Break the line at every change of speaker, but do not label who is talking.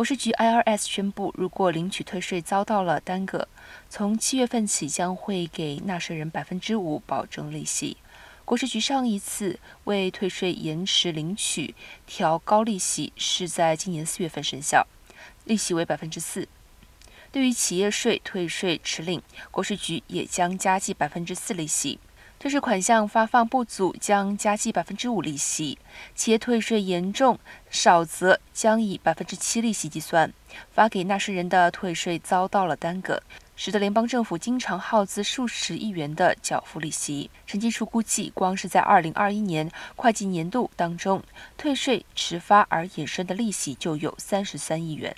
国税局 IRS 宣布，如果领取退税遭到了耽搁，从七月份起将会给纳税人百分之五保证利息。国税局上一次为退税延迟领取调高利息是在今年四月份生效，利息为百分之四。对于企业税退税迟领，国税局也将加计百分之四利息。退税款项发放不足，将加计百分之五利息；企业退税严重少则将以百分之七利息计算。发给纳税人的退税遭到了耽搁，使得联邦政府经常耗资数十亿元的缴付利息。审计处估计，光是在二零二一年会计年度当中，退税迟发而衍生的利息就有三十三亿元。